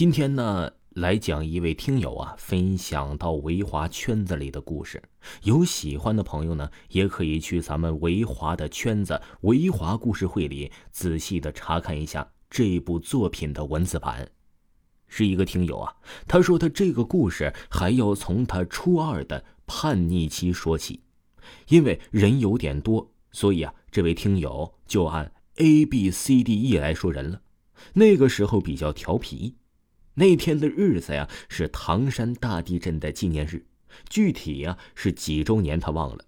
今天呢，来讲一位听友啊分享到维华圈子里的故事。有喜欢的朋友呢，也可以去咱们维华的圈子“维华故事会”里仔细的查看一下这部作品的文字版。是一个听友啊，他说他这个故事还要从他初二的叛逆期说起，因为人有点多，所以啊，这位听友就按 A B C D E 来说人了。那个时候比较调皮。那天的日子呀，是唐山大地震的纪念日，具体呀是几周年他忘了。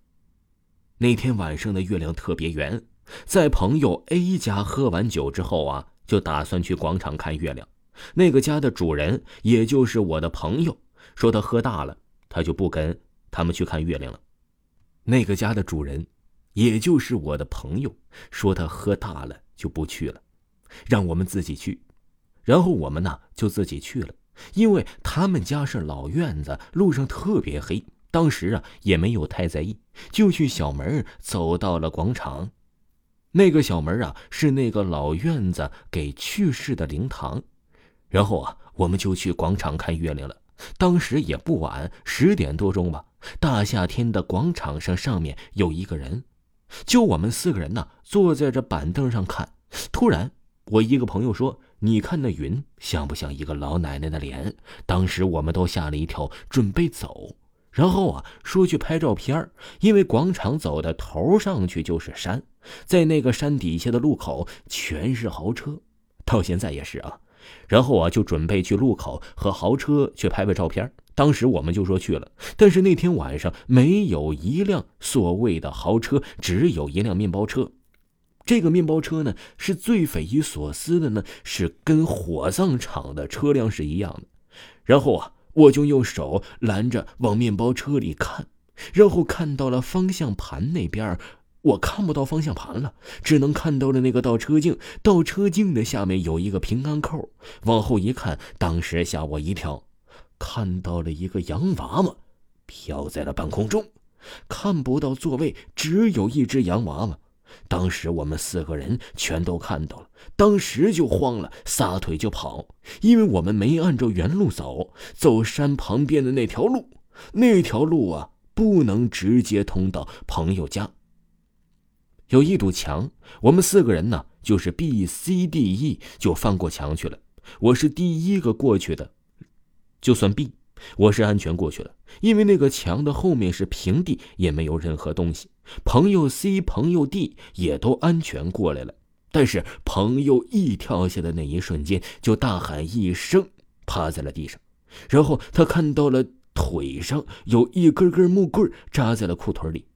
那天晚上的月亮特别圆，在朋友 A 家喝完酒之后啊，就打算去广场看月亮。那个家的主人，也就是我的朋友，说他喝大了，他就不跟他们去看月亮了。那个家的主人，也就是我的朋友，说他喝大了就不去了，让我们自己去。然后我们呢就自己去了，因为他们家是老院子，路上特别黑。当时啊也没有太在意，就去小门走到了广场。那个小门啊是那个老院子给去世的灵堂。然后啊我们就去广场看月亮了。当时也不晚，十点多钟吧。大夏天的广场上，上面有一个人，就我们四个人呢坐在这板凳上看。突然，我一个朋友说。你看那云像不像一个老奶奶的脸？当时我们都吓了一跳，准备走。然后啊，说去拍照片因为广场走的头上去就是山，在那个山底下的路口全是豪车，到现在也是啊。然后啊，就准备去路口和豪车去拍拍照片当时我们就说去了，但是那天晚上没有一辆所谓的豪车，只有一辆面包车。这个面包车呢，是最匪夷所思的呢，是跟火葬场的车辆是一样的。然后啊，我就用手拦着往面包车里看，然后看到了方向盘那边，我看不到方向盘了，只能看到了那个倒车镜，倒车镜的下面有一个平安扣。往后一看，当时吓我一跳，看到了一个洋娃娃飘在了半空中，看不到座位，只有一只洋娃娃。当时我们四个人全都看到了，当时就慌了，撒腿就跑，因为我们没按照原路走，走山旁边的那条路，那条路啊不能直接通到朋友家。有一堵墙，我们四个人呢就是 B、C、D、E 就翻过墙去了，我是第一个过去的，就算 B。我是安全过去了，因为那个墙的后面是平地，也没有任何东西。朋友 C、朋友 D 也都安全过来了，但是朋友 E 跳下的那一瞬间，就大喊一声，趴在了地上。然后他看到了腿上有一根根木棍扎在了裤腿里，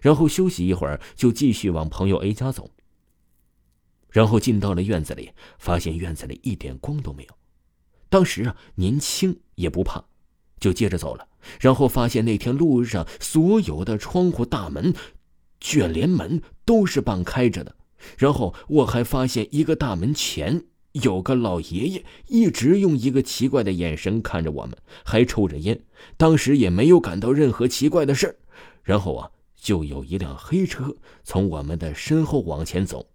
然后休息一会儿，就继续往朋友 A 家走。然后进到了院子里，发现院子里一点光都没有。当时啊，年轻也不怕。就接着走了，然后发现那天路上所有的窗户、大门、卷帘门都是半开着的。然后我还发现一个大门前有个老爷爷，一直用一个奇怪的眼神看着我们，还抽着烟。当时也没有感到任何奇怪的事然后啊，就有一辆黑车从我们的身后往前走。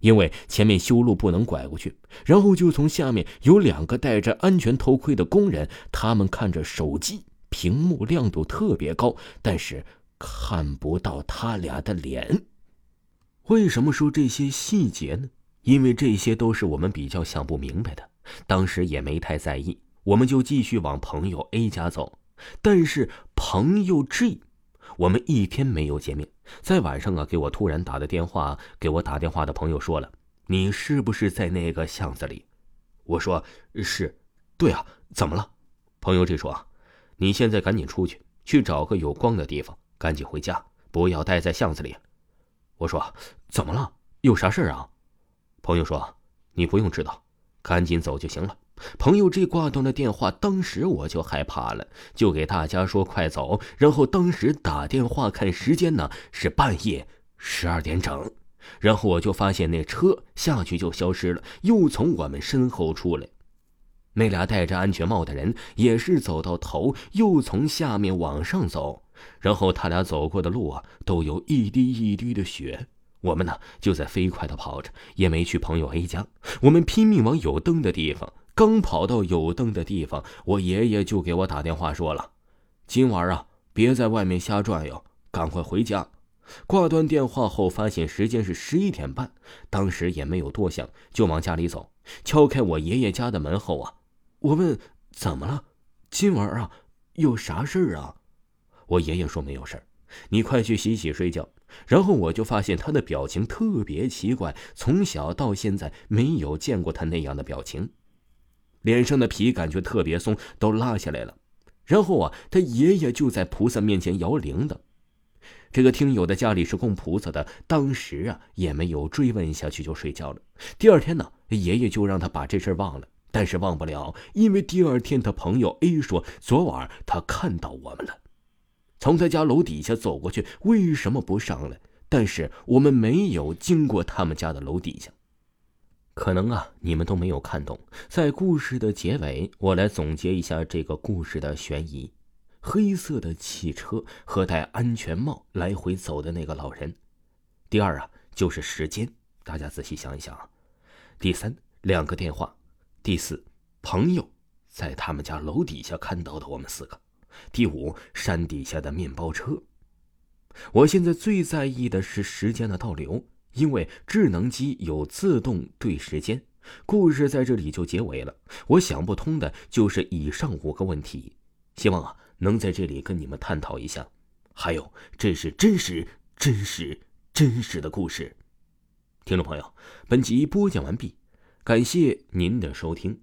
因为前面修路不能拐过去，然后就从下面有两个戴着安全头盔的工人，他们看着手机，屏幕亮度特别高，但是看不到他俩的脸。为什么说这些细节呢？因为这些都是我们比较想不明白的，当时也没太在意，我们就继续往朋友 A 家走。但是朋友 G。我们一天没有见面，在晚上啊，给我突然打的电话，给我打电话的朋友说了：“你是不是在那个巷子里？”我说：“是。”对啊，怎么了？朋友这说：“，你现在赶紧出去，去找个有光的地方，赶紧回家，不要待在巷子里。”我说：“怎么了？有啥事啊？”朋友说：“你不用知道，赶紧走就行了。”朋友这挂断了电话，当时我就害怕了，就给大家说快走。然后当时打电话看时间呢，是半夜十二点整。然后我就发现那车下去就消失了，又从我们身后出来。那俩戴着安全帽的人也是走到头，又从下面往上走。然后他俩走过的路啊，都有一滴一滴的血。我们呢就在飞快的跑着，也没去朋友 A 家。我们拼命往有灯的地方刚跑到有灯的地方，我爷爷就给我打电话说了：“今晚啊，别在外面瞎转悠，赶快回家。”挂断电话后，发现时间是十一点半，当时也没有多想，就往家里走。敲开我爷爷家的门后啊，我问：“怎么了？今晚啊，有啥事儿啊？”我爷爷说：“没有事儿，你快去洗洗睡觉。”然后我就发现他的表情特别奇怪，从小到现在没有见过他那样的表情，脸上的皮感觉特别松，都拉下来了。然后啊，他爷爷就在菩萨面前摇铃的。这个听友的家里是供菩萨的，当时啊也没有追问下去，就睡觉了。第二天呢，爷爷就让他把这事忘了，但是忘不了，因为第二天他朋友 A 说，昨晚他看到我们了。从他家楼底下走过去，为什么不上来？但是我们没有经过他们家的楼底下。可能啊，你们都没有看懂。在故事的结尾，我来总结一下这个故事的悬疑：黑色的汽车和戴安全帽来回走的那个老人。第二啊，就是时间。大家仔细想一想啊。第三，两个电话。第四，朋友在他们家楼底下看到的我们四个。第五，山底下的面包车。我现在最在意的是时间的倒流，因为智能机有自动对时间。故事在这里就结尾了。我想不通的就是以上五个问题，希望啊能在这里跟你们探讨一下。还有，这是真实、真实、真实的故事。听众朋友，本集播讲完毕，感谢您的收听。